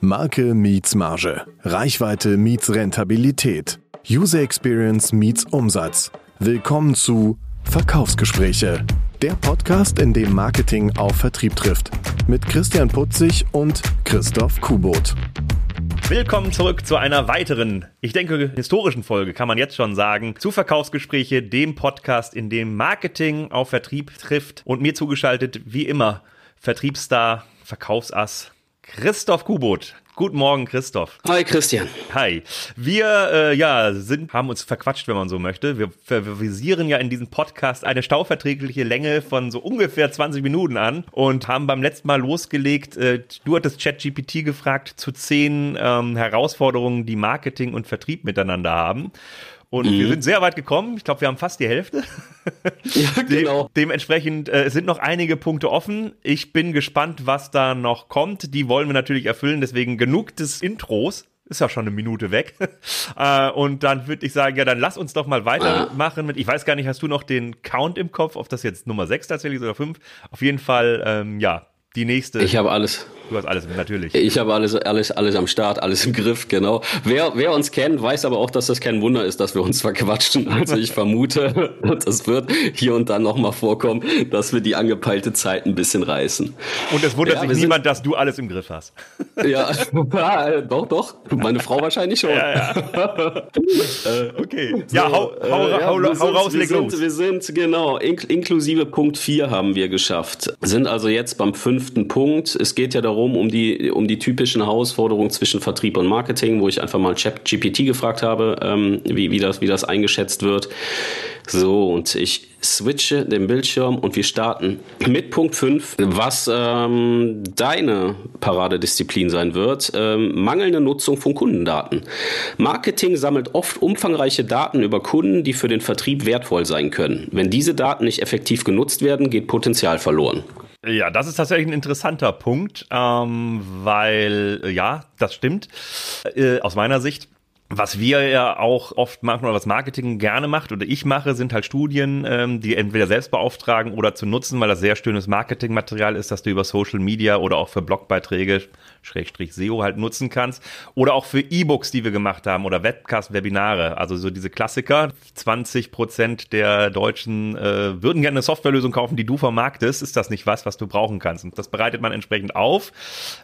Marke meets Marge. Reichweite meets Rentabilität. User Experience meets Umsatz. Willkommen zu Verkaufsgespräche. Der Podcast, in dem Marketing auf Vertrieb trifft. Mit Christian Putzig und Christoph Kubot. Willkommen zurück zu einer weiteren, ich denke, historischen Folge, kann man jetzt schon sagen, zu Verkaufsgespräche, dem Podcast, in dem Marketing auf Vertrieb trifft. Und mir zugeschaltet, wie immer, Vertriebsstar, Verkaufsass, Christoph Kubot. Guten Morgen, Christoph. Hi, Christian. Hi. Wir äh, ja, sind, haben uns verquatscht, wenn man so möchte. Wir, wir visieren ja in diesem Podcast eine stauverträgliche Länge von so ungefähr 20 Minuten an und haben beim letzten Mal losgelegt. Äh, du hattest ChatGPT gefragt zu zehn ähm, Herausforderungen, die Marketing und Vertrieb miteinander haben. Und mhm. wir sind sehr weit gekommen. Ich glaube, wir haben fast die Hälfte. Ja, genau. Dem, dementsprechend äh, sind noch einige Punkte offen. Ich bin gespannt, was da noch kommt. Die wollen wir natürlich erfüllen. Deswegen genug des Intros. Ist ja schon eine Minute weg. äh, und dann würde ich sagen, ja, dann lass uns doch mal weitermachen mit, ich weiß gar nicht, hast du noch den Count im Kopf, ob das jetzt Nummer 6 tatsächlich ist oder 5? Auf jeden Fall, ähm, ja, die nächste. Ich habe alles. Du hast alles, natürlich. Ich habe alles, alles, alles am Start, alles im Griff, genau. Wer, wer uns kennt, weiß aber auch, dass das kein Wunder ist, dass wir uns verquatschen. Also ich vermute, das wird hier und dann nochmal vorkommen, dass wir die angepeilte Zeit ein bisschen reißen. Und es wundert ja, sich niemand, dass du alles im Griff hast. Ja, doch, doch. Meine Frau wahrscheinlich schon. Ja, ja. Äh, okay. So, ja, hau, hau, äh, hau, ja, hau sind, raus, leg los. wir sind, genau, inklusive Punkt 4 haben wir geschafft. Sind also jetzt beim fünften Punkt. Es geht ja darum, darum, um die, um die typischen Herausforderungen zwischen Vertrieb und Marketing, wo ich einfach mal ChatGPT gefragt habe, ähm, wie, wie, das, wie das eingeschätzt wird. So, und ich switche den Bildschirm und wir starten mit Punkt 5, was ähm, deine Paradedisziplin sein wird. Ähm, mangelnde Nutzung von Kundendaten. Marketing sammelt oft umfangreiche Daten über Kunden, die für den Vertrieb wertvoll sein können. Wenn diese Daten nicht effektiv genutzt werden, geht Potenzial verloren. Ja, das ist tatsächlich ein interessanter Punkt, ähm, weil äh, ja, das stimmt äh, aus meiner Sicht. Was wir ja auch oft machen oder was Marketing gerne macht oder ich mache, sind halt Studien, ähm, die entweder selbst beauftragen oder zu nutzen, weil das sehr schönes Marketingmaterial ist, das du über Social Media oder auch für Blogbeiträge Schrägstrich SEO halt nutzen kannst. Oder auch für E-Books, die wir gemacht haben oder Webcast-Webinare. Also so diese Klassiker. 20 Prozent der Deutschen äh, würden gerne eine Softwarelösung kaufen, die du vermarktest. Ist das nicht was, was du brauchen kannst? Und das bereitet man entsprechend auf.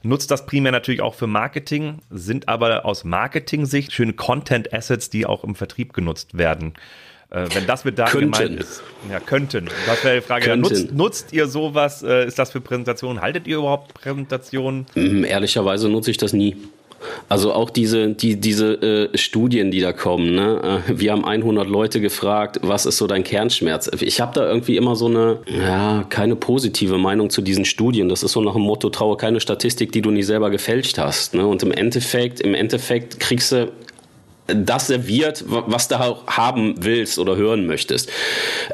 Nutzt das primär natürlich auch für Marketing, sind aber aus Marketing-Sicht schöne Content-Assets, die auch im Vertrieb genutzt werden. Äh, wenn das mit Daten könnten. gemeint ist. Ja, könnten. Das wäre die Frage. Ja, nutzt, nutzt, ihr sowas? Äh, ist das für Präsentationen? Haltet ihr überhaupt Präsentationen? Mm, ehrlicherweise nutze ich das nie. Also auch diese, die, diese äh, Studien, die da kommen. Ne? Äh, wir haben 100 Leute gefragt, was ist so dein Kernschmerz? Ich habe da irgendwie immer so eine, ja, keine positive Meinung zu diesen Studien. Das ist so nach dem Motto, traue keine Statistik, die du nie selber gefälscht hast. Ne? Und im Endeffekt, im Endeffekt kriegst du das serviert, was du auch haben willst oder hören möchtest.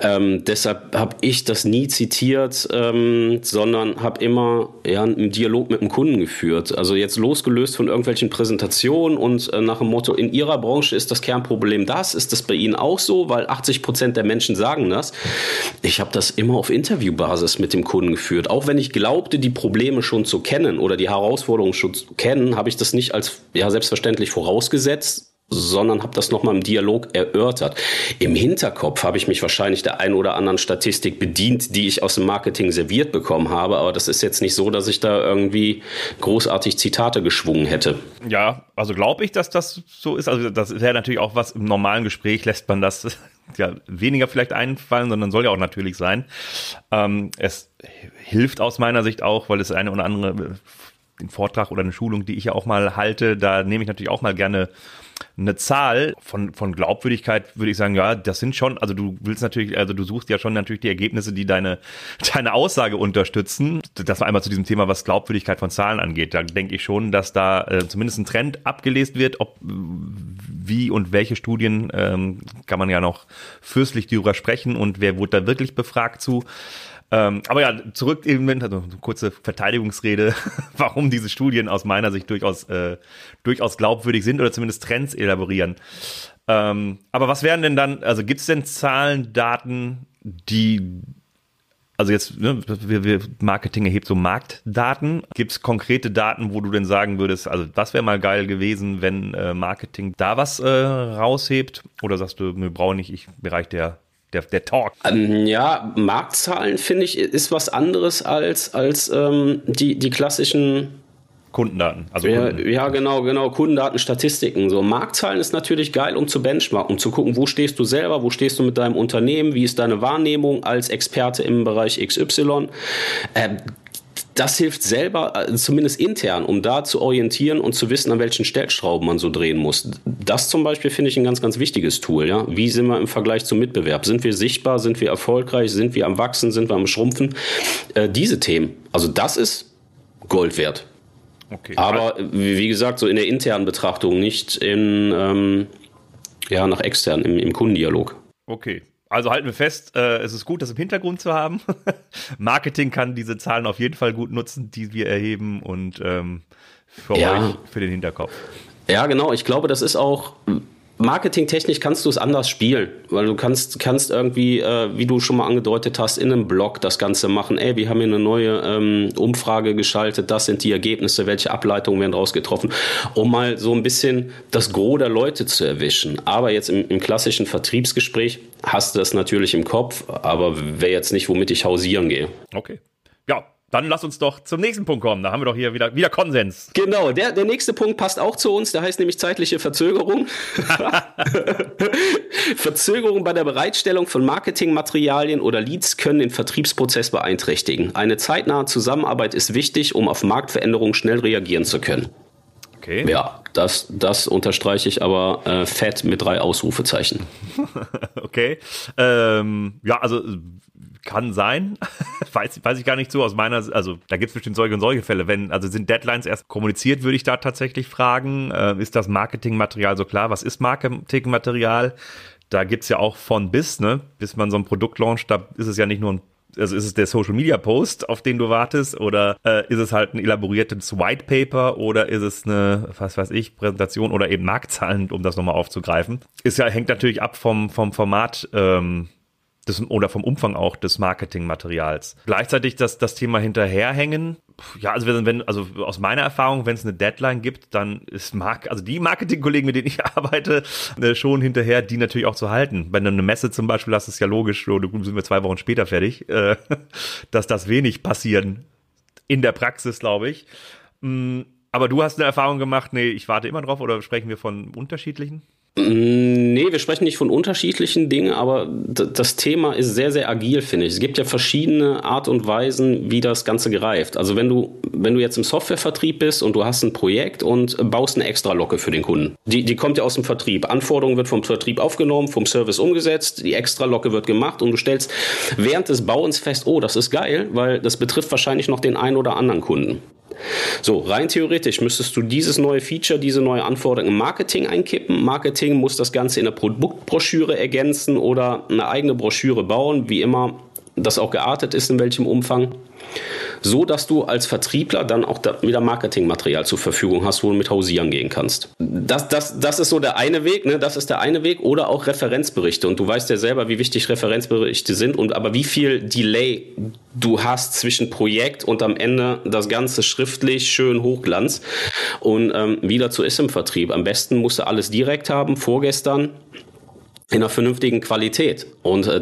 Ähm, deshalb habe ich das nie zitiert, ähm, sondern habe immer ja, einen Dialog mit dem Kunden geführt. Also jetzt losgelöst von irgendwelchen Präsentationen und äh, nach dem Motto, in Ihrer Branche ist das Kernproblem das, ist das bei Ihnen auch so, weil 80 Prozent der Menschen sagen das. Ich habe das immer auf Interviewbasis mit dem Kunden geführt. Auch wenn ich glaubte, die Probleme schon zu kennen oder die Herausforderungen schon zu kennen, habe ich das nicht als ja, selbstverständlich vorausgesetzt, sondern habe das nochmal im Dialog erörtert. Im Hinterkopf habe ich mich wahrscheinlich der ein oder anderen Statistik bedient, die ich aus dem Marketing serviert bekommen habe, aber das ist jetzt nicht so, dass ich da irgendwie großartig Zitate geschwungen hätte. Ja, also glaube ich, dass das so ist. Also das wäre natürlich auch was im normalen Gespräch lässt man das ja weniger vielleicht einfallen, sondern soll ja auch natürlich sein. Ähm, es hilft aus meiner Sicht auch, weil es eine oder andere den Vortrag oder eine Schulung, die ich ja auch mal halte, da nehme ich natürlich auch mal gerne eine Zahl von, von Glaubwürdigkeit würde ich sagen, ja, das sind schon, also du willst natürlich, also du suchst ja schon natürlich die Ergebnisse, die deine, deine Aussage unterstützen. Das war einmal zu diesem Thema, was Glaubwürdigkeit von Zahlen angeht. Da denke ich schon, dass da äh, zumindest ein Trend abgelesen wird, ob wie und welche Studien ähm, kann man ja noch fürstlich darüber sprechen und wer wurde da wirklich befragt zu. Ähm, aber ja, zurück eben, also eine kurze Verteidigungsrede, warum diese Studien aus meiner Sicht durchaus, äh, durchaus glaubwürdig sind oder zumindest Trends elaborieren. Ähm, aber was wären denn dann, also gibt es denn Zahlen, Daten, die also jetzt, ne, wir, wir Marketing erhebt so Marktdaten. Gibt es konkrete Daten, wo du denn sagen würdest, also das wäre mal geil gewesen, wenn äh, Marketing da was äh, raushebt? Oder sagst du, wir brauchen nicht, ich Bereich der der, der Talk. Ähm, ja, Marktzahlen finde ich ist was anderes als, als ähm, die, die klassischen Kundendaten. Also ja, Kunden. ja, genau, genau, Kundendaten, Statistiken. So Marktzahlen ist natürlich geil, um zu benchmarken, um zu gucken, wo stehst du selber, wo stehst du mit deinem Unternehmen, wie ist deine Wahrnehmung als Experte im Bereich XY. Äh, das hilft selber, äh, zumindest intern, um da zu orientieren und zu wissen, an welchen Stellschrauben man so drehen muss. Das zum Beispiel finde ich ein ganz, ganz wichtiges Tool. Ja? Wie sind wir im Vergleich zum Mitbewerb? Sind wir sichtbar? Sind wir erfolgreich? Sind wir am Wachsen? Sind wir am Schrumpfen? Äh, diese Themen. Also das ist Gold wert. Okay. Aber wie gesagt, so in der internen Betrachtung, nicht in, ähm, ja, nach extern, im, im Kundendialog. Okay. Also halten wir fest, äh, es ist gut, das im Hintergrund zu haben. Marketing kann diese Zahlen auf jeden Fall gut nutzen, die wir erheben und ähm, für ja. euch, für den Hinterkopf. Ja, genau. Ich glaube, das ist auch marketingtechnisch kannst du es anders spielen, weil du kannst, kannst irgendwie, äh, wie du schon mal angedeutet hast, in einem Blog das Ganze machen. Ey, wir haben hier eine neue ähm, Umfrage geschaltet, das sind die Ergebnisse, welche Ableitungen werden daraus getroffen, um mal so ein bisschen das Gros der Leute zu erwischen. Aber jetzt im, im klassischen Vertriebsgespräch hast du das natürlich im Kopf, aber wäre jetzt nicht, womit ich hausieren gehe. Okay. Ja, dann lass uns doch zum nächsten Punkt kommen. Da haben wir doch hier wieder, wieder Konsens. Genau, der, der nächste Punkt passt auch zu uns. Der heißt nämlich zeitliche Verzögerung. Verzögerung bei der Bereitstellung von Marketingmaterialien oder Leads können den Vertriebsprozess beeinträchtigen. Eine zeitnahe Zusammenarbeit ist wichtig, um auf Marktveränderungen schnell reagieren zu können. Okay. Ja, das, das unterstreiche ich aber äh, fett mit drei Ausrufezeichen. okay. Ähm, ja, also kann sein. weiß, weiß ich gar nicht so aus meiner, also da gibt es bestimmt solche und solche Fälle. Wenn, also sind Deadlines erst kommuniziert, würde ich da tatsächlich fragen. Äh, ist das Marketingmaterial so klar? Was ist Marketingmaterial? Da gibt's ja auch von bis, ne? Bis man so ein Produkt launcht, da ist es ja nicht nur ein also ist es der Social Media Post, auf den du wartest, oder äh, ist es halt ein elaboriertes White Paper oder ist es eine, was weiß ich, Präsentation oder eben Marktzahlen, um das nochmal aufzugreifen? Ist ja, hängt natürlich ab vom, vom Format ähm, des, oder vom Umfang auch des Marketingmaterials. Gleichzeitig das, das Thema hinterherhängen. Ja, also wenn, also aus meiner Erfahrung, wenn es eine Deadline gibt, dann ist Mark, also die Marketingkollegen, mit denen ich arbeite, äh, schon hinterher, die natürlich auch zu halten. Wenn du eine Messe zum Beispiel hast, ist ja logisch, so, sind wir zwei Wochen später fertig, äh, dass das wenig passieren in der Praxis, glaube ich. Mm, aber du hast eine Erfahrung gemacht, nee, ich warte immer drauf oder sprechen wir von unterschiedlichen? Mm, nee, wir sprechen nicht von unterschiedlichen Dingen, aber das Thema ist sehr, sehr agil, finde ich. Es gibt ja verschiedene Art und Weisen, wie das Ganze greift. Also wenn du, wenn du jetzt im Softwarevertrieb bist und du hast ein Projekt und baust eine Extra-Locke für den Kunden. Die, die kommt ja aus dem Vertrieb. Anforderung wird vom Vertrieb aufgenommen, vom Service umgesetzt, die Extra-Locke wird gemacht und du stellst während des Bauens fest, oh, das ist geil, weil das betrifft wahrscheinlich noch den einen oder anderen Kunden. So, rein theoretisch müsstest du dieses neue Feature, diese neue Anforderung im Marketing einkippen. Marketing muss das Ganze in der Produktbroschüre ergänzen oder eine eigene Broschüre bauen, wie immer das auch geartet ist, in welchem Umfang so dass du als Vertriebler dann auch da wieder Marketingmaterial zur Verfügung hast, wo du mit hausieren gehen kannst. Das, das, das ist so der eine Weg, ne? das ist der eine Weg oder auch Referenzberichte und du weißt ja selber, wie wichtig Referenzberichte sind und aber wie viel Delay du hast zwischen Projekt und am Ende das Ganze schriftlich schön Hochglanz und ähm, wie dazu ist im Vertrieb. Am besten musst du alles direkt haben, vorgestern in einer vernünftigen Qualität. Und äh,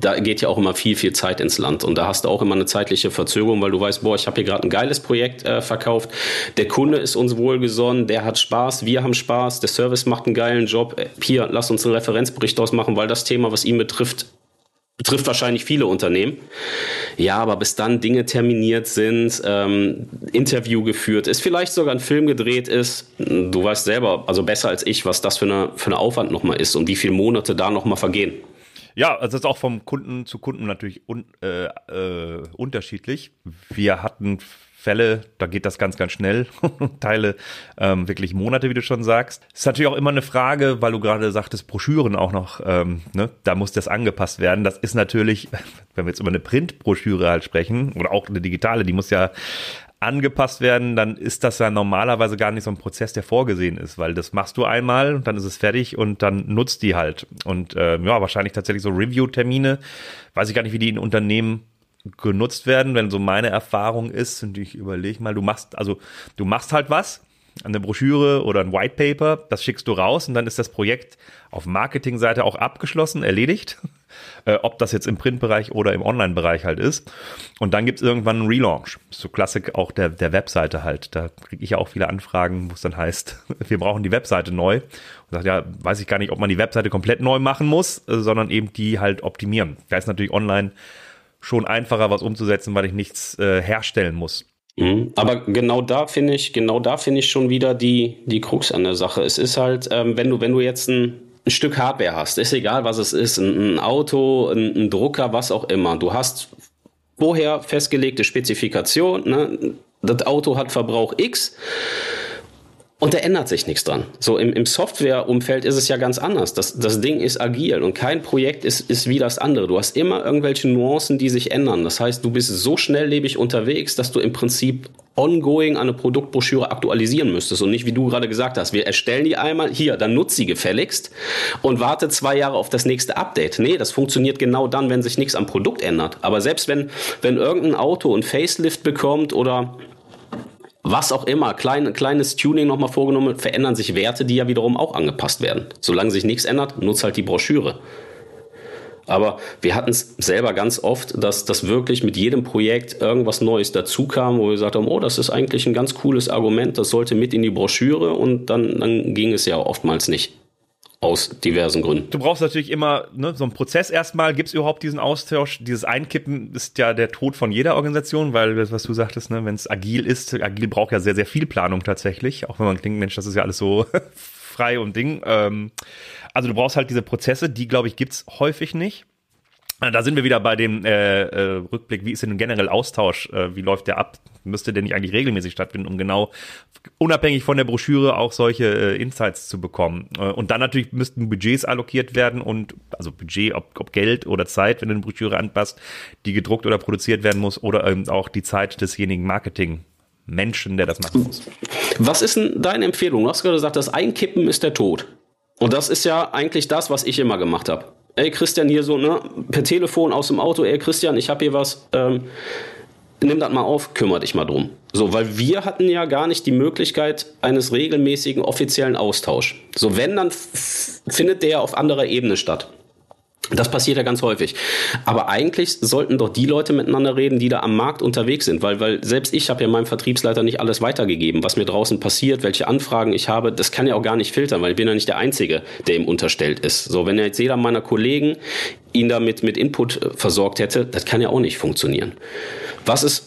da geht ja auch immer viel, viel Zeit ins Land. Und da hast du auch immer eine zeitliche Verzögerung, weil du weißt, boah, ich habe hier gerade ein geiles Projekt äh, verkauft. Der Kunde ist uns wohlgesonnen, der hat Spaß, wir haben Spaß, der Service macht einen geilen Job. Äh, hier, lass uns einen Referenzbericht ausmachen, weil das Thema, was ihn betrifft, betrifft wahrscheinlich viele Unternehmen. Ja, aber bis dann Dinge terminiert sind, ähm, Interview geführt ist, vielleicht sogar ein Film gedreht ist. Du weißt selber, also besser als ich, was das für eine, für eine Aufwand nochmal ist und wie viele Monate da nochmal vergehen. Ja, also das ist auch vom Kunden zu Kunden natürlich un, äh, äh, unterschiedlich. Wir hatten Fälle, da geht das ganz, ganz schnell. Teile ähm, wirklich Monate, wie du schon sagst. Ist natürlich auch immer eine Frage, weil du gerade sagtest, Broschüren auch noch, ähm, ne, da muss das angepasst werden. Das ist natürlich, wenn wir jetzt über eine Printbroschüre halt sprechen oder auch eine digitale, die muss ja angepasst werden, dann ist das ja normalerweise gar nicht so ein Prozess, der vorgesehen ist, weil das machst du einmal und dann ist es fertig und dann nutzt die halt. Und äh, ja, wahrscheinlich tatsächlich so Review-Termine, weiß ich gar nicht, wie die in Unternehmen genutzt werden, wenn so meine Erfahrung ist, und ich überlege mal, du machst, also du machst halt was, eine Broschüre oder ein White Paper, das schickst du raus und dann ist das Projekt auf Marketingseite auch abgeschlossen, erledigt. Äh, ob das jetzt im Printbereich oder im Online-Bereich halt ist. Und dann gibt es irgendwann einen Relaunch. So Klassik auch der, der Webseite halt. Da kriege ich ja auch viele Anfragen, wo es dann heißt, wir brauchen die Webseite neu. Und sagt, ja, weiß ich gar nicht, ob man die Webseite komplett neu machen muss, äh, sondern eben die halt optimieren. Da ist natürlich online schon einfacher, was umzusetzen, weil ich nichts äh, herstellen muss. Mhm. Aber genau da finde ich, genau da finde ich schon wieder die, die Krux an der Sache. Es ist halt, ähm, wenn du, wenn du jetzt ein, ein Stück Hardware hast, ist egal was es ist, ein, ein Auto, ein, ein, Drucker, was auch immer. Du hast vorher festgelegte Spezifikation, ne? das Auto hat Verbrauch X und da ändert sich nichts dran. So im, im Softwareumfeld ist es ja ganz anders. Das, das Ding ist agil und kein Projekt ist, ist wie das andere. Du hast immer irgendwelche Nuancen, die sich ändern. Das heißt, du bist so schnelllebig unterwegs, dass du im Prinzip ongoing eine Produktbroschüre aktualisieren müsstest und nicht, wie du gerade gesagt hast, wir erstellen die einmal, hier, dann nutzt sie gefälligst und warte zwei Jahre auf das nächste Update. Nee, das funktioniert genau dann, wenn sich nichts am Produkt ändert. Aber selbst wenn, wenn irgendein Auto ein Facelift bekommt oder was auch immer, klein, kleines Tuning nochmal vorgenommen, verändern sich Werte, die ja wiederum auch angepasst werden. Solange sich nichts ändert, nutzt halt die Broschüre. Aber wir hatten es selber ganz oft, dass das wirklich mit jedem Projekt irgendwas Neues dazu kam, wo wir gesagt haben, oh, das ist eigentlich ein ganz cooles Argument, das sollte mit in die Broschüre und dann, dann ging es ja oftmals nicht. Aus diversen Gründen. Du brauchst natürlich immer ne, so einen Prozess erstmal. Gibt es überhaupt diesen Austausch? Dieses Einkippen ist ja der Tod von jeder Organisation, weil, was du sagtest, ne, wenn es agil ist, agil braucht ja sehr, sehr viel Planung tatsächlich. Auch wenn man denkt, Mensch, das ist ja alles so frei und Ding. Ähm, also du brauchst halt diese Prozesse, die, glaube ich, gibt's häufig nicht. Da sind wir wieder bei dem äh, äh, Rückblick, wie ist denn generell Austausch, äh, wie läuft der ab? Müsste der nicht eigentlich regelmäßig stattfinden, um genau unabhängig von der Broschüre auch solche äh, Insights zu bekommen? Äh, und dann natürlich müssten Budgets allokiert werden und also Budget, ob, ob Geld oder Zeit, wenn du eine Broschüre anpasst, die gedruckt oder produziert werden muss, oder ähm, auch die Zeit desjenigen Marketing. Menschen, der das machen muss. Was ist denn deine Empfehlung? Du hast gerade gesagt, das Einkippen ist der Tod. Und das ist ja eigentlich das, was ich immer gemacht habe ey Christian, hier so, ne, per Telefon aus dem Auto, ey Christian, ich habe hier was, ähm, nimm das mal auf, kümmere dich mal drum. So, weil wir hatten ja gar nicht die Möglichkeit eines regelmäßigen offiziellen Austauschs. So, wenn, dann findet der auf anderer Ebene statt. Das passiert ja ganz häufig. Aber eigentlich sollten doch die Leute miteinander reden, die da am Markt unterwegs sind, weil, weil selbst ich habe ja meinem Vertriebsleiter nicht alles weitergegeben, was mir draußen passiert, welche Anfragen ich habe. Das kann ja auch gar nicht filtern, weil ich bin ja nicht der Einzige, der ihm unterstellt ist. So, wenn jetzt jeder meiner Kollegen ihn damit mit Input äh, versorgt hätte, das kann ja auch nicht funktionieren. Was ist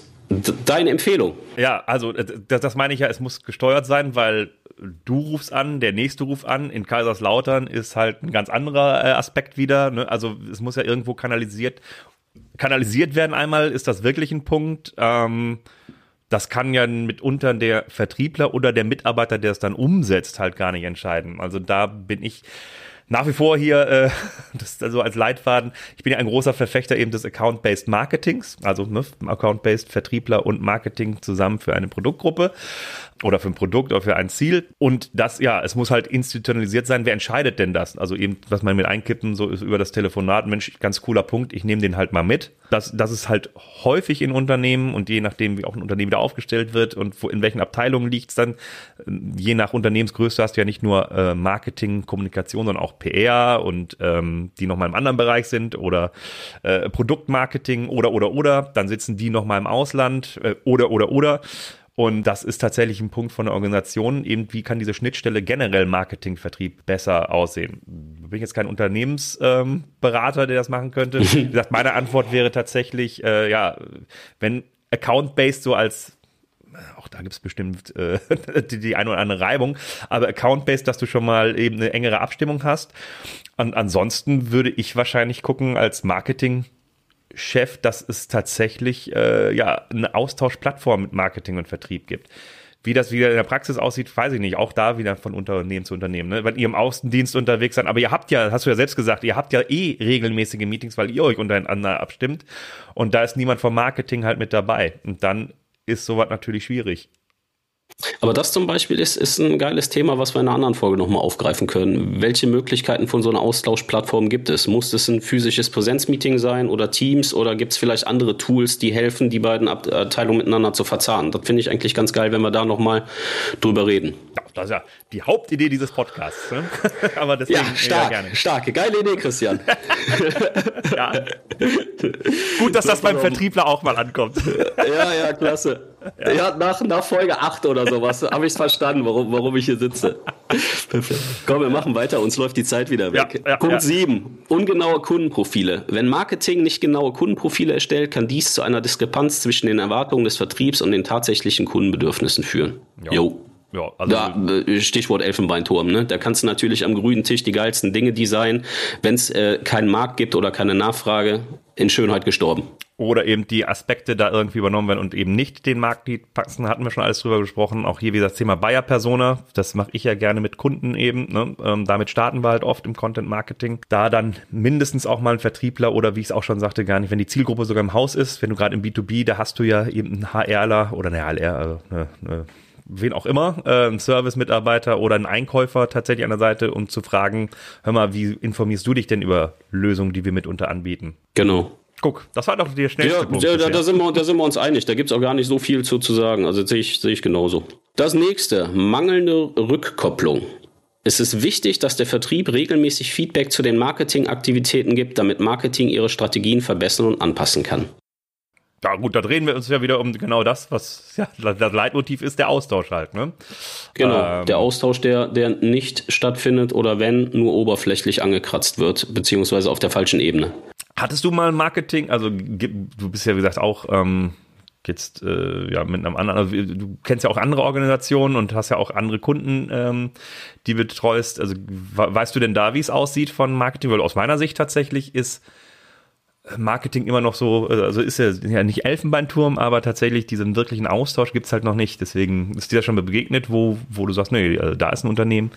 deine Empfehlung? Ja, also äh, das, das meine ich ja, es muss gesteuert sein, weil du rufst an, der nächste ruft an. In Kaiserslautern ist halt ein ganz anderer äh, Aspekt wieder. Ne? Also es muss ja irgendwo kanalisiert, kanalisiert werden einmal. Ist das wirklich ein Punkt? Ähm, das kann ja mitunter der Vertriebler oder der Mitarbeiter, der es dann umsetzt, halt gar nicht entscheiden. Also da bin ich nach wie vor hier, äh, das also als Leitfaden, ich bin ja ein großer Verfechter eben des Account-Based Marketings, also ne, Account-Based Vertriebler und Marketing zusammen für eine Produktgruppe oder für ein Produkt oder für ein Ziel. Und das, ja, es muss halt institutionalisiert sein. Wer entscheidet denn das? Also eben, was man mit einkippen, so ist über das Telefonat, Mensch, ganz cooler Punkt, ich nehme den halt mal mit. Das, das ist halt häufig in Unternehmen und je nachdem, wie auch ein Unternehmen wieder aufgestellt wird und wo, in welchen Abteilungen liegt es dann, je nach Unternehmensgröße hast du ja nicht nur äh, Marketing, Kommunikation, sondern auch PR und ähm, die nochmal im anderen Bereich sind oder äh, Produktmarketing oder, oder, oder. Dann sitzen die nochmal im Ausland äh, oder, oder, oder. Und das ist tatsächlich ein Punkt von der Organisation. Eben, wie kann diese Schnittstelle generell Marketingvertrieb besser aussehen? Bin ich jetzt kein Unternehmensberater, ähm, der das machen könnte. Wie gesagt, meine Antwort wäre tatsächlich, äh, ja, wenn Account-Based so als auch da gibt es bestimmt äh, die, die eine oder andere Reibung, aber Account-Based, dass du schon mal eben eine engere Abstimmung hast. Und ansonsten würde ich wahrscheinlich gucken als Marketing Chef, dass es tatsächlich äh, ja eine Austauschplattform mit Marketing und Vertrieb gibt. Wie das wieder in der Praxis aussieht, weiß ich nicht. Auch da wieder von Unternehmen zu Unternehmen. Ne? Wenn ihr im Außendienst unterwegs seid, aber ihr habt ja, hast du ja selbst gesagt, ihr habt ja eh regelmäßige Meetings, weil ihr euch untereinander abstimmt. Und da ist niemand vom Marketing halt mit dabei. Und dann ist sowas natürlich schwierig. Aber das zum Beispiel ist, ist ein geiles Thema, was wir in einer anderen Folge nochmal aufgreifen können. Welche Möglichkeiten von so einer Austauschplattform gibt es? Muss es ein physisches Präsenzmeeting sein oder Teams oder gibt es vielleicht andere Tools, die helfen, die beiden Abteilungen miteinander zu verzahnen? Das finde ich eigentlich ganz geil, wenn wir da nochmal drüber reden. Ja, das ist ja die Hauptidee dieses Podcasts. Ne? Aber deswegen ja, stark, gerne. starke, geile Idee, Christian. ja. Gut, dass das beim Vertriebler auch mal ankommt. ja, ja, klasse. Ja, ja nach, nach Folge 8 oder sowas habe ich es verstanden, warum, warum ich hier sitze. Perfekt. Komm, wir machen weiter, uns läuft die Zeit wieder weg. Ja, ja, Punkt 7. Ungenaue Kundenprofile. Wenn Marketing nicht genaue Kundenprofile erstellt, kann dies zu einer Diskrepanz zwischen den Erwartungen des Vertriebs und den tatsächlichen Kundenbedürfnissen führen. Jo. Ja, also da, äh, Stichwort Elfenbeinturm, ne? Da kannst du natürlich am grünen Tisch die geilsten Dinge designen. Wenn es äh, keinen Markt gibt oder keine Nachfrage, in Schönheit gestorben. Oder eben die Aspekte da irgendwie übernommen werden und eben nicht den Markt die passen, hatten wir schon alles drüber gesprochen. Auch hier wie das Thema Buyer Persona, das mache ich ja gerne mit Kunden eben. Ne? Ähm, damit starten wir halt oft im Content Marketing. Da dann mindestens auch mal ein Vertriebler oder wie ich es auch schon sagte, gar nicht, wenn die Zielgruppe sogar im Haus ist, wenn du gerade im B2B, da hast du ja eben einen HRler oder eine HLR, also eine, eine wen auch immer, äh, ein Service-Mitarbeiter oder ein Einkäufer tatsächlich an der Seite, um zu fragen, hör mal, wie informierst du dich denn über Lösungen, die wir mitunter anbieten? Genau. Guck, das war doch der schnellste ja, Punkt. Ja, da, da, sind wir, da sind wir uns einig. Da gibt's auch gar nicht so viel zu, zu sagen. Also sehe ich, sehe ich genauso. Das nächste, mangelnde Rückkopplung. Es ist wichtig, dass der Vertrieb regelmäßig Feedback zu den Marketingaktivitäten gibt, damit Marketing ihre Strategien verbessern und anpassen kann. Ja gut, da drehen wir uns ja wieder um genau das, was ja, das Leitmotiv ist, der Austausch halt. Ne? Genau, ähm, der Austausch, der, der nicht stattfindet oder wenn nur oberflächlich angekratzt wird, beziehungsweise auf der falschen Ebene. Hattest du mal Marketing, also du bist ja wie gesagt auch ähm, jetzt äh, ja mit einem anderen, also du kennst ja auch andere Organisationen und hast ja auch andere Kunden, ähm, die betreust. Also weißt du denn da, wie es aussieht von Marketing? Weil aus meiner Sicht tatsächlich ist Marketing immer noch so, also ist ja, ja nicht Elfenbeinturm, aber tatsächlich diesen wirklichen Austausch gibt's halt noch nicht. Deswegen ist dir das schon begegnet, wo, wo du sagst, nee, also da ist ein Unternehmen,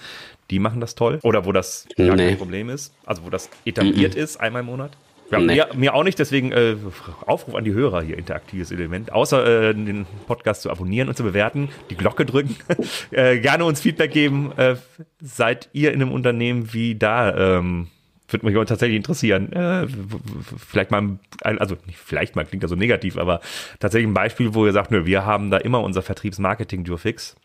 die machen das toll. Oder wo das nee. gar kein Problem ist. Also wo das etabliert mm -mm. ist, einmal im Monat. Ja, nee. mir, mir, auch nicht, deswegen äh, Aufruf an die Hörer hier, interaktives Element. Außer äh, den Podcast zu abonnieren und zu bewerten, die Glocke drücken, äh, gerne uns Feedback geben. Äh, seid ihr in einem Unternehmen wie da ähm, würde mich tatsächlich interessieren. Äh, vielleicht mal, also nicht vielleicht mal klingt das so negativ, aber tatsächlich ein Beispiel, wo ihr sagt, nö, wir haben da immer unser Vertriebsmarketing-Durfix.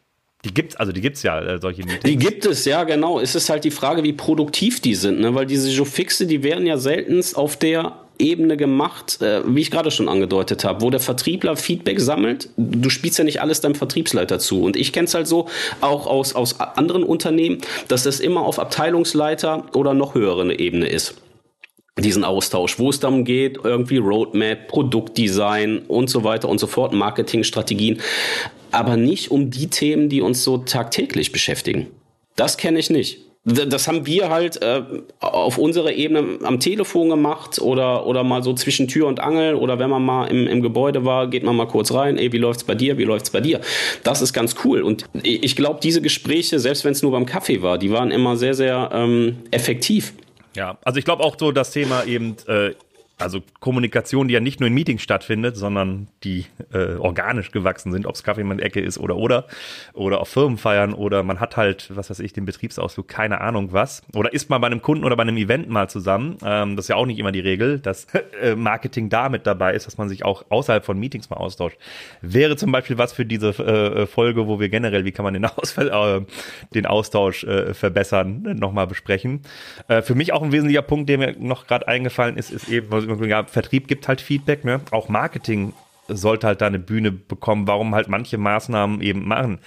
Die gibt's, also die gibt's ja, äh, solche Meetings. Die gibt es, ja, genau. Es ist halt die Frage, wie produktiv die sind, ne? Weil diese Jofixe, die werden ja seltenst auf der Ebene gemacht, äh, wie ich gerade schon angedeutet habe, wo der Vertriebler Feedback sammelt. Du spielst ja nicht alles deinem Vertriebsleiter zu. Und ich kenne es halt so, auch aus, aus anderen Unternehmen, dass das immer auf Abteilungsleiter oder noch höhere Ebene ist diesen Austausch, wo es darum geht, irgendwie Roadmap, Produktdesign und so weiter und so fort, Marketingstrategien, aber nicht um die Themen, die uns so tagtäglich beschäftigen. Das kenne ich nicht das haben wir halt äh, auf unserer Ebene am Telefon gemacht oder, oder mal so zwischen Tür und Angel oder wenn man mal im, im Gebäude war, geht man mal kurz rein, ey, wie läuft's bei dir, wie läuft's bei dir? Das ist ganz cool und ich glaube, diese Gespräche, selbst wenn es nur beim Kaffee war, die waren immer sehr, sehr ähm, effektiv. Ja, also ich glaube auch so das Thema eben äh, also Kommunikation, die ja nicht nur in Meetings stattfindet, sondern die äh, organisch gewachsen sind, ob es Kaffee in der Ecke ist oder oder oder auf Firmenfeiern oder man hat halt, was weiß ich, den Betriebsausflug, keine Ahnung was. Oder ist man bei einem Kunden oder bei einem Event mal zusammen. Ähm, das ist ja auch nicht immer die Regel, dass äh, Marketing da mit dabei ist, dass man sich auch außerhalb von Meetings mal austauscht. Wäre zum Beispiel was für diese äh, Folge, wo wir generell, wie kann man den, Ausfall, äh, den Austausch äh, verbessern, nochmal besprechen. Äh, für mich auch ein wesentlicher Punkt, der mir noch gerade eingefallen ist, ist eben, ja, Vertrieb gibt halt Feedback, ne? Auch Marketing sollte halt da eine Bühne bekommen, warum halt manche Maßnahmen eben machen.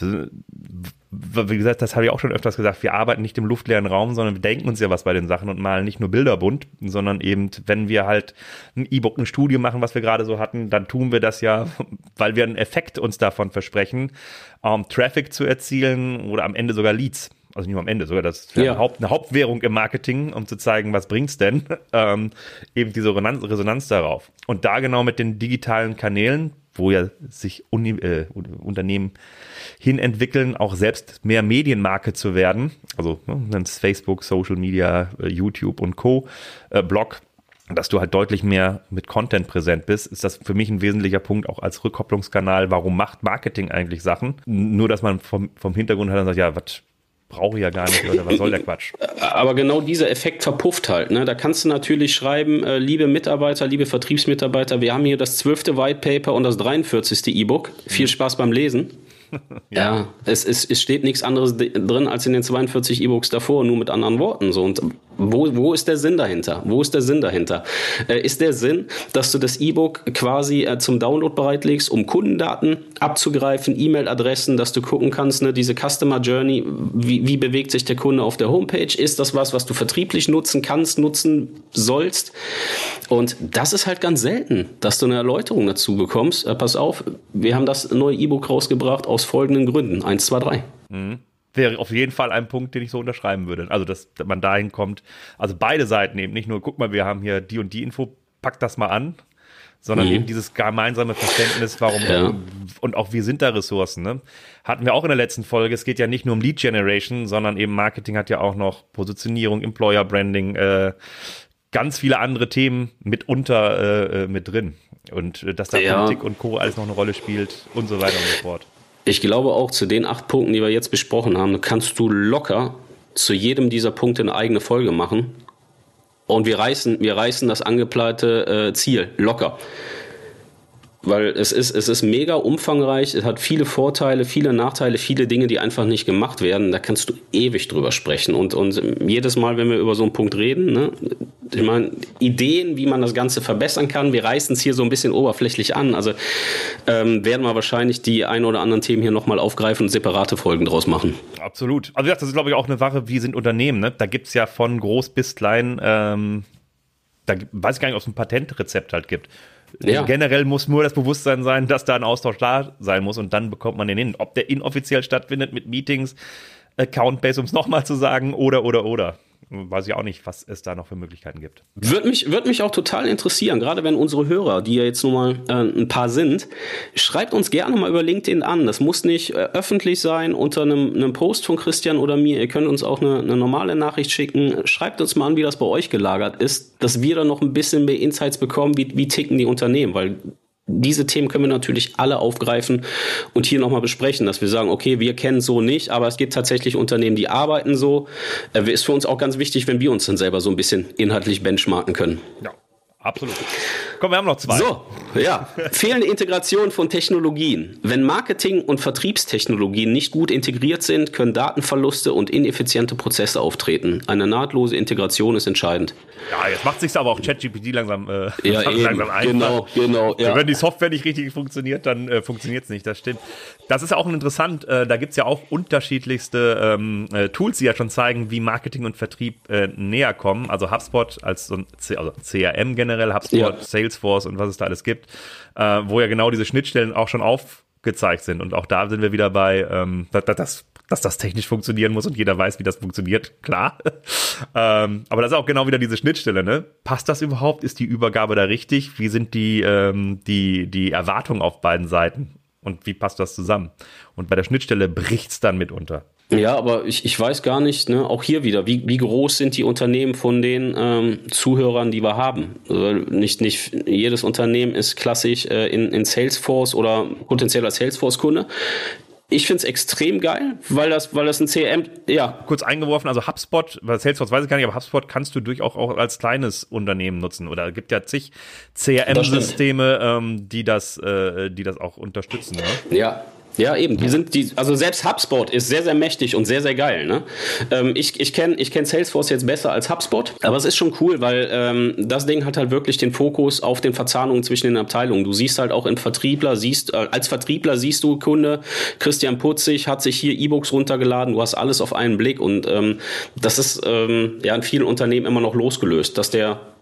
Wie gesagt, das habe ich auch schon öfters gesagt, wir arbeiten nicht im luftleeren Raum, sondern wir denken uns ja was bei den Sachen und malen nicht nur Bilder bunt, sondern eben, wenn wir halt ein E-Book, eine Studie machen, was wir gerade so hatten, dann tun wir das ja, weil wir einen Effekt uns davon versprechen, um Traffic zu erzielen oder am Ende sogar Leads also nicht nur am Ende, sogar das ja. Haupt, eine Hauptwährung im Marketing, um zu zeigen, was bringt's denn, ähm, eben diese Resonanz, Resonanz darauf. Und da genau mit den digitalen Kanälen, wo ja sich Uni, äh, Unternehmen hin entwickeln, auch selbst mehr Medienmarke zu werden, also ne, Facebook, Social Media, äh, YouTube und Co., äh, Blog, dass du halt deutlich mehr mit Content präsent bist, ist das für mich ein wesentlicher Punkt auch als Rückkopplungskanal. Warum macht Marketing eigentlich Sachen? Nur, dass man vom, vom Hintergrund halt dann sagt, ja, was brauche ich ja gar nicht oder was soll der Quatsch? Aber genau dieser Effekt verpufft halt. Ne? Da kannst du natürlich schreiben, äh, liebe Mitarbeiter, liebe Vertriebsmitarbeiter, wir haben hier das zwölfte White Paper und das 43. E-Book. Viel Spaß beim Lesen. ja. ja, es, es, es steht nichts anderes drin als in den 42 E-Books davor, nur mit anderen Worten. So. Und wo, wo ist der Sinn dahinter? Wo ist der Sinn dahinter? Äh, ist der Sinn, dass du das E-Book quasi äh, zum Download bereitlegst, um Kundendaten abzugreifen, E-Mail-Adressen, dass du gucken kannst, ne, diese Customer Journey, wie, wie bewegt sich der Kunde auf der Homepage? Ist das was, was du vertrieblich nutzen kannst, nutzen sollst? Und das ist halt ganz selten, dass du eine Erläuterung dazu bekommst. Äh, pass auf, wir haben das neue E-Book rausgebracht aus folgenden Gründen. Eins, zwei, drei. Mhm wäre auf jeden Fall ein Punkt, den ich so unterschreiben würde. Also, dass man dahin kommt, also beide Seiten eben, nicht nur, guck mal, wir haben hier die und die Info, pack das mal an, sondern mhm. eben dieses gemeinsame Verständnis, warum ja. und auch wir sind da Ressourcen. Ne? Hatten wir auch in der letzten Folge. Es geht ja nicht nur um Lead Generation, sondern eben Marketing hat ja auch noch Positionierung, Employer Branding, äh, ganz viele andere Themen mitunter äh, äh mit drin und äh, dass da ja. Politik und Co alles noch eine Rolle spielt und so weiter und so fort. Ich glaube auch zu den acht Punkten, die wir jetzt besprochen haben, kannst du locker zu jedem dieser Punkte eine eigene Folge machen. Und wir reißen, wir reißen das angeplante äh, Ziel locker weil es ist, es ist mega umfangreich, es hat viele Vorteile, viele Nachteile, viele Dinge, die einfach nicht gemacht werden. Da kannst du ewig drüber sprechen. Und, und jedes Mal, wenn wir über so einen Punkt reden, ne, ich meine, Ideen, wie man das Ganze verbessern kann, wir reißen es hier so ein bisschen oberflächlich an. Also ähm, werden wir wahrscheinlich die ein oder anderen Themen hier nochmal aufgreifen und separate Folgen draus machen. Absolut. Also das ist, glaube ich, auch eine Sache, wie sind Unternehmen. Ne? Da gibt es ja von groß bis klein, ähm, da weiß ich gar nicht, ob es ein Patentrezept halt gibt. Ja. Generell muss nur das Bewusstsein sein, dass da ein Austausch da sein muss und dann bekommt man den hin. Ob der inoffiziell stattfindet mit Meetings, Account-Base, um es nochmal zu sagen, oder, oder, oder weiß ich auch nicht, was es da noch für Möglichkeiten gibt. Würde mich, würde mich auch total interessieren, gerade wenn unsere Hörer, die ja jetzt nun mal äh, ein paar sind, schreibt uns gerne mal über LinkedIn an. Das muss nicht äh, öffentlich sein unter einem, einem Post von Christian oder mir. Ihr könnt uns auch eine, eine normale Nachricht schicken. Schreibt uns mal an, wie das bei euch gelagert ist, dass wir da noch ein bisschen mehr Insights bekommen, wie, wie ticken die Unternehmen, weil diese Themen können wir natürlich alle aufgreifen und hier nochmal besprechen, dass wir sagen, okay, wir kennen so nicht, aber es gibt tatsächlich Unternehmen, die arbeiten so. Äh, ist für uns auch ganz wichtig, wenn wir uns dann selber so ein bisschen inhaltlich benchmarken können. Ja. Absolut. Komm, wir haben noch zwei. So, ja. Fehlende Integration von Technologien. Wenn Marketing- und Vertriebstechnologien nicht gut integriert sind, können Datenverluste und ineffiziente Prozesse auftreten. Eine nahtlose Integration ist entscheidend. Ja, jetzt macht sich aber auch ChatGPT langsam, äh, ja, langsam einfach. Genau, genau. Ja. Wenn die Software nicht richtig funktioniert, dann äh, funktioniert es nicht. Das stimmt. Das ist auch interessant. Äh, da gibt's ja auch unterschiedlichste ähm, äh, Tools, die ja schon zeigen, wie Marketing und Vertrieb äh, näher kommen. Also HubSpot als so ein C also CRM generell HubSpot, ja. Salesforce und was es da alles gibt, äh, wo ja genau diese Schnittstellen auch schon aufgezeigt sind. Und auch da sind wir wieder bei, ähm, dass, dass, dass das technisch funktionieren muss und jeder weiß, wie das funktioniert, klar. ähm, aber das ist auch genau wieder diese Schnittstelle, ne? Passt das überhaupt? Ist die Übergabe da richtig? Wie sind die, ähm, die, die Erwartungen auf beiden Seiten? Und wie passt das zusammen? Und bei der Schnittstelle bricht's dann mitunter. Ja, aber ich, ich weiß gar nicht, ne, auch hier wieder, wie, wie groß sind die Unternehmen von den ähm, Zuhörern, die wir haben? Also nicht, nicht jedes Unternehmen ist klassisch äh, in, in Salesforce oder potenzieller Salesforce-Kunde. Ich finde es extrem geil, weil das, weil das ein CRM, ja. Kurz eingeworfen, also HubSpot, weil Salesforce weiß ich gar nicht, aber HubSpot kannst du durchaus auch als kleines Unternehmen nutzen. Oder es gibt ja zig CRM-Systeme, ähm, die das, äh, die das auch unterstützen. Ne? Ja, ja, eben. Die sind die, also selbst HubSpot ist sehr, sehr mächtig und sehr, sehr geil. Ne? Ähm, ich ich kenne ich kenn Salesforce jetzt besser als HubSpot, aber es ist schon cool, weil ähm, das Ding hat halt wirklich den Fokus auf den Verzahnungen zwischen den Abteilungen. Du siehst halt auch in Vertriebler, siehst, äh, als Vertriebler siehst du Kunde, Christian Putzig hat sich hier E-Books runtergeladen, du hast alles auf einen Blick und ähm, das ist ähm, ja in vielen Unternehmen immer noch losgelöst, dass der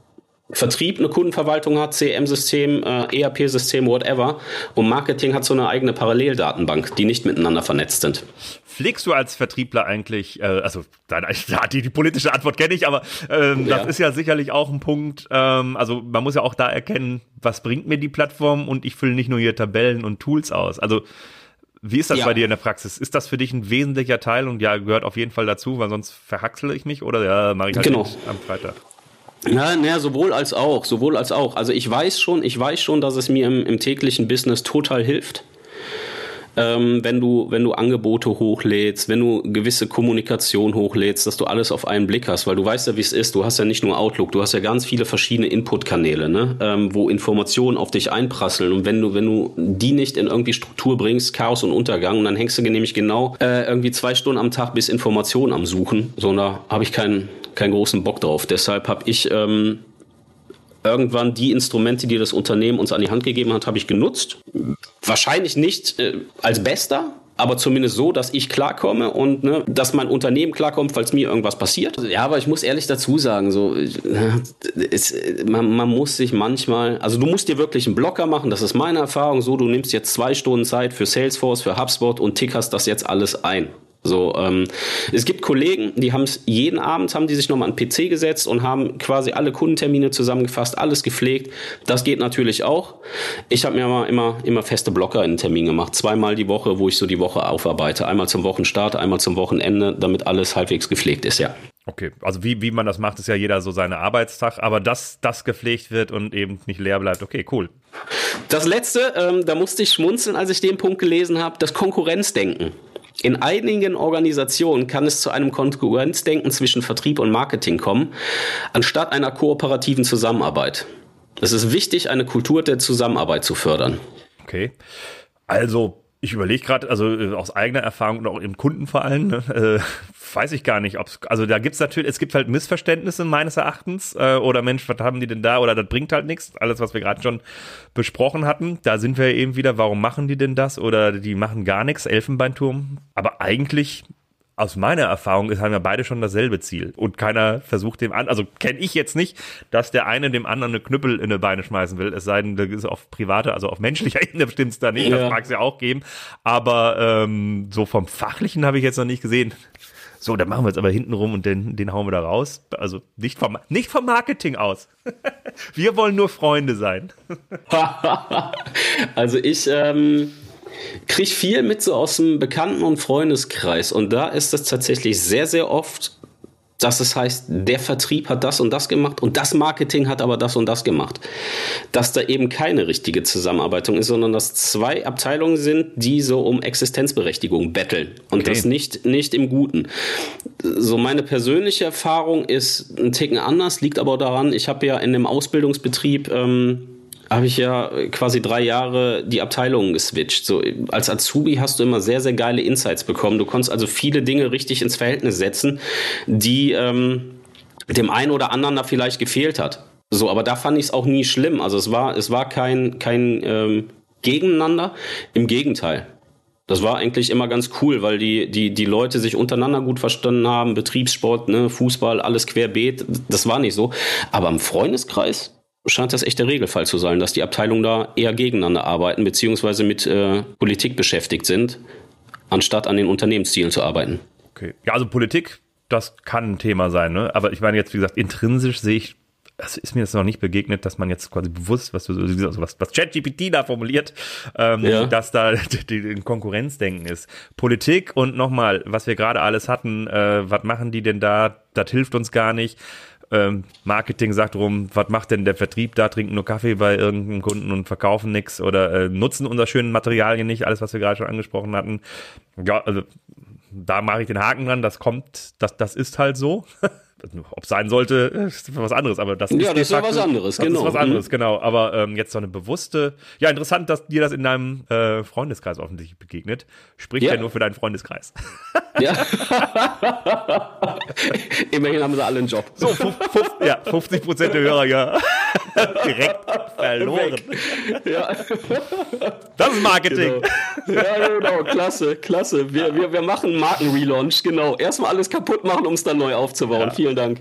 Vertrieb eine Kundenverwaltung hat, CM-System, äh, ERP-System, whatever. Und Marketing hat so eine eigene Paralleldatenbank, die nicht miteinander vernetzt sind. Pflegst du als Vertriebler eigentlich, äh, also die, die politische Antwort kenne ich, aber ähm, das ja. ist ja sicherlich auch ein Punkt. Ähm, also man muss ja auch da erkennen, was bringt mir die Plattform und ich fülle nicht nur hier Tabellen und Tools aus. Also wie ist das ja. bei dir in der Praxis? Ist das für dich ein wesentlicher Teil und ja, gehört auf jeden Fall dazu, weil sonst verhaxle ich mich oder ja, mache ich halt genau. am Freitag? Ja, naja, sowohl als auch, sowohl als auch. Also ich weiß schon, ich weiß schon, dass es mir im, im täglichen Business total hilft ähm, wenn du wenn du Angebote hochlädst, wenn du gewisse Kommunikation hochlädst, dass du alles auf einen Blick hast, weil du weißt ja, wie es ist. Du hast ja nicht nur Outlook, du hast ja ganz viele verschiedene Inputkanäle, ne? ähm, wo Informationen auf dich einprasseln und wenn du wenn du die nicht in irgendwie Struktur bringst, Chaos und Untergang, und dann hängst du nämlich genau äh, irgendwie zwei Stunden am Tag bis Informationen am Suchen. So, da habe ich keinen keinen großen Bock drauf. Deshalb habe ich ähm, irgendwann die Instrumente, die das Unternehmen uns an die Hand gegeben hat, habe ich genutzt. Wahrscheinlich nicht äh, als bester, aber zumindest so, dass ich klarkomme und ne, dass mein Unternehmen klarkommt, falls mir irgendwas passiert. Ja, aber ich muss ehrlich dazu sagen, so es, man, man muss sich manchmal, also du musst dir wirklich einen Blocker machen. Das ist meine Erfahrung. So, du nimmst jetzt zwei Stunden Zeit für Salesforce, für HubSpot und tickerst das jetzt alles ein. So, ähm, es gibt Kollegen, die haben es jeden Abend haben die sich nochmal an den PC gesetzt und haben quasi alle Kundentermine zusammengefasst, alles gepflegt. Das geht natürlich auch. Ich habe mir immer, immer, immer feste Blocker in den Termin gemacht, zweimal die Woche, wo ich so die Woche aufarbeite, einmal zum Wochenstart, einmal zum Wochenende, damit alles halbwegs gepflegt ist, ja. Okay, also wie, wie man das macht, ist ja jeder so seine Arbeitstag, aber dass das gepflegt wird und eben nicht leer bleibt, okay, cool. Das letzte, ähm, da musste ich schmunzeln, als ich den Punkt gelesen habe, das Konkurrenzdenken. In einigen Organisationen kann es zu einem Konkurrenzdenken zwischen Vertrieb und Marketing kommen, anstatt einer kooperativen Zusammenarbeit. Es ist wichtig, eine Kultur der Zusammenarbeit zu fördern. Okay. Also ich überlege gerade, also äh, aus eigener Erfahrung und auch im Kunden vor allem, ne, äh, weiß ich gar nicht, ob also da gibt's natürlich, es gibt halt Missverständnisse meines Erachtens äh, oder Mensch, was haben die denn da oder das bringt halt nichts, alles was wir gerade schon besprochen hatten, da sind wir eben wieder, warum machen die denn das oder die machen gar nichts, Elfenbeinturm, aber eigentlich aus meiner Erfahrung ist, haben wir beide schon dasselbe Ziel und keiner versucht dem an, also kenne ich jetzt nicht, dass der eine dem anderen eine Knüppel in die Beine schmeißen will, es sei denn, das ist auf private, also auf menschlicher Ebene stimmt's da nicht, ja. das mag es ja auch geben, aber ähm, so vom Fachlichen habe ich jetzt noch nicht gesehen. So, dann machen wir jetzt aber hinten rum und den, den hauen wir da raus. Also nicht vom, nicht vom Marketing aus. wir wollen nur Freunde sein. also ich, ähm, kriege viel mit so aus dem Bekannten- und Freundeskreis. Und da ist es tatsächlich sehr, sehr oft, dass es heißt, der Vertrieb hat das und das gemacht und das Marketing hat aber das und das gemacht. Dass da eben keine richtige Zusammenarbeitung ist, sondern dass zwei Abteilungen sind, die so um Existenzberechtigung betteln. Und okay. das nicht, nicht im Guten. So meine persönliche Erfahrung ist ein Ticken anders, liegt aber daran, ich habe ja in dem Ausbildungsbetrieb ähm, habe ich ja quasi drei Jahre die Abteilungen geswitcht. So, als Azubi hast du immer sehr, sehr geile Insights bekommen. Du konntest also viele Dinge richtig ins Verhältnis setzen, die ähm, dem einen oder anderen da vielleicht gefehlt hat. So, aber da fand ich es auch nie schlimm. Also es war, es war kein, kein ähm, Gegeneinander. Im Gegenteil. Das war eigentlich immer ganz cool, weil die, die, die Leute sich untereinander gut verstanden haben, Betriebssport, ne, Fußball, alles querbeet. Das war nicht so. Aber im Freundeskreis, scheint das echt der Regelfall zu sein, dass die Abteilungen da eher gegeneinander arbeiten, beziehungsweise mit äh, Politik beschäftigt sind, anstatt an den Unternehmenszielen zu arbeiten. Okay. Ja, also Politik, das kann ein Thema sein, ne? Aber ich meine jetzt, wie gesagt, intrinsisch sehe ich, das ist mir jetzt noch nicht begegnet, dass man jetzt quasi bewusst, was du also was, was ChatGPT da formuliert, ähm, ja. dass da ein Konkurrenzdenken ist. Politik und nochmal, was wir gerade alles hatten, äh, was machen die denn da? Das hilft uns gar nicht ähm, Marketing sagt rum, was macht denn der Vertrieb da, trinken nur Kaffee bei irgendeinem Kunden und verkaufen nichts oder äh, nutzen unsere schönen Materialien nicht, alles, was wir gerade schon angesprochen hatten. Ja, also da mache ich den Haken dran, das kommt, das, das ist halt so. Ob sein sollte, ist was anderes, aber das ist ja, das ist ja was anderes, das genau. Ist was anderes, genau. Aber ähm, jetzt so eine bewusste, ja, interessant, dass dir das in deinem äh, Freundeskreis offensichtlich begegnet. Spricht ja. ja nur für deinen Freundeskreis. Ja. Immerhin haben sie alle einen Job. So, 50, ja, 50 Prozent der Hörer, ja. Direkt verloren. Ja. Das ist Marketing. Genau. Ja, genau, klasse, klasse. Wir, wir, wir machen Markenrelaunch, genau. Erstmal alles kaputt machen, um es dann neu aufzubauen. Ja. Vielen Dank.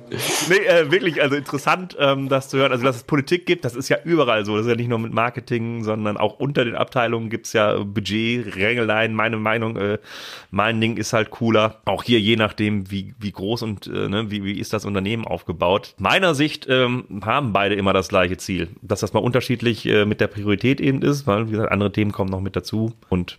Nee, äh, wirklich, also interessant, ähm, das zu hören. Also, dass es Politik gibt, das ist ja überall so. Das ist ja nicht nur mit Marketing, sondern auch unter den Abteilungen gibt es ja Budget, Rängeleien. Meine Meinung, äh, mein Ding ist halt cooler. Auch hier, je nachdem, wie, wie groß und äh, ne, wie, wie ist das Unternehmen aufgebaut. Meiner Sicht ähm, haben beide immer das gleiche Ziel. Dass das mal unterschiedlich äh, mit der Priorität eben ist, weil, wie gesagt, andere Themen kommen noch mit dazu und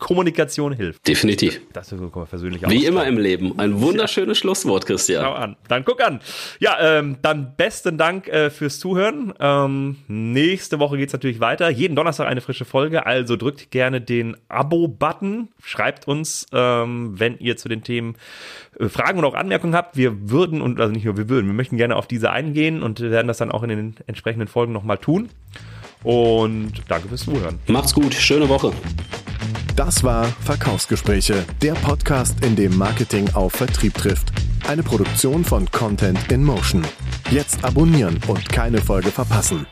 Kommunikation hilft. Definitiv. Das ist so persönlich Wie immer im Leben. Ein wunderschönes ja. Schlusswort, Christian. Schau an. Dann guck an. Ja, ähm, dann besten Dank äh, fürs Zuhören. Ähm, nächste Woche geht's natürlich weiter. Jeden Donnerstag eine frische Folge. Also drückt gerne den Abo-Button. Schreibt uns, ähm, wenn ihr zu den Themen äh, Fragen oder auch Anmerkungen habt. Wir würden, und also nicht nur wir würden, wir möchten gerne auf diese eingehen und werden das dann auch in den entsprechenden Folgen nochmal tun. Und danke fürs Zuhören. Macht's gut. Schöne Woche. Das war Verkaufsgespräche, der Podcast, in dem Marketing auf Vertrieb trifft. Eine Produktion von Content in Motion. Jetzt abonnieren und keine Folge verpassen.